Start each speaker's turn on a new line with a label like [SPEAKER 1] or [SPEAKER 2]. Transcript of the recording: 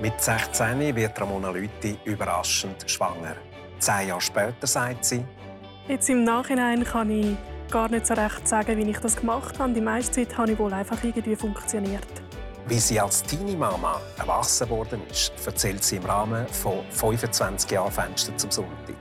[SPEAKER 1] Mit 16 wird Ramona Lüthi überraschend schwanger. Zehn Jahre später sagt sie,
[SPEAKER 2] Jetzt im Nachhinein kann ich gar nicht so recht sagen, wie ich das gemacht habe. Die meiste Zeit habe ich wohl einfach irgendwie funktioniert.
[SPEAKER 1] wie sie als Teenie-Mama erwachsen worden ist, erzählt sie im Rahmen von 25 Jahren Fenster zum Sonntag.